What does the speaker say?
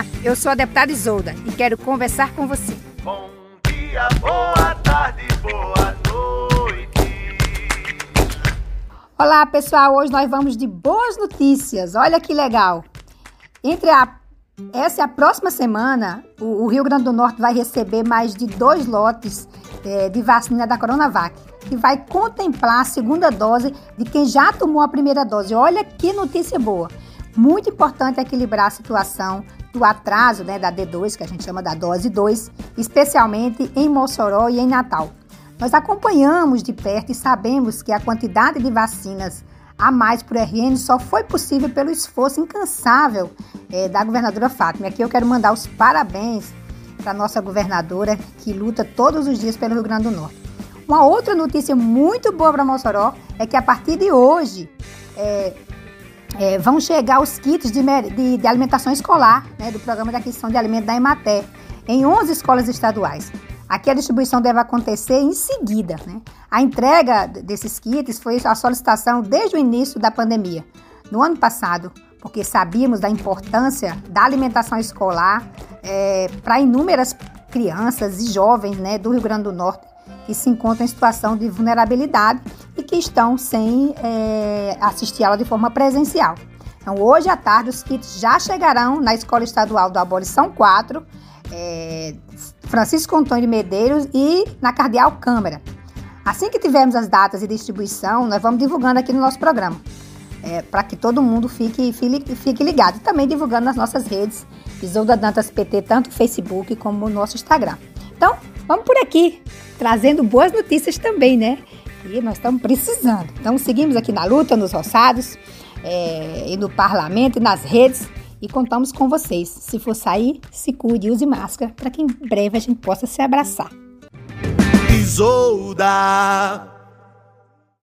Olá, eu sou a deputada Isolda e quero conversar com você. Bom dia, boa tarde, boa noite. Olá, pessoal. Hoje nós vamos de boas notícias. Olha que legal. Entre a essa e a próxima semana, o, o Rio Grande do Norte vai receber mais de dois lotes é, de vacina da Coronavac, que vai contemplar a segunda dose de quem já tomou a primeira dose. Olha que notícia boa. Muito importante equilibrar a situação do atraso né, da D2, que a gente chama da dose 2, especialmente em Mossoró e em Natal. Nós acompanhamos de perto e sabemos que a quantidade de vacinas a mais por RN só foi possível pelo esforço incansável é, da governadora Fátima. Aqui eu quero mandar os parabéns para nossa governadora que luta todos os dias pelo Rio Grande do Norte. Uma outra notícia muito boa para Mossoró é que a partir de hoje é, é, vão chegar os kits de, de, de alimentação escolar né, do Programa de Aquisição de Alimentos da Emater em 11 escolas estaduais. Aqui a distribuição deve acontecer em seguida. Né? A entrega desses kits foi a solicitação desde o início da pandemia. No ano passado, porque sabíamos da importância da alimentação escolar é, para inúmeras crianças e jovens né, do Rio Grande do Norte que se encontram em situação de vulnerabilidade e que estão sem é, assistir aula de forma presencial. Então, hoje à tarde, os kits já chegarão na Escola Estadual do Abolição 4, é, Francisco Antônio de Medeiros e na Cardeal Câmara. Assim que tivermos as datas de distribuição, nós vamos divulgando aqui no nosso programa, é, para que todo mundo fique, fique, fique ligado. E também divulgando nas nossas redes, Isolda Dantas PT, tanto no Facebook como no nosso Instagram. Então, vamos por aqui, trazendo boas notícias também, né? E nós estamos precisando. Então, seguimos aqui na luta, nos roçados, é, e no parlamento e nas redes e contamos com vocês. Se for sair, se cuide, use máscara para que em breve a gente possa se abraçar. Isolda.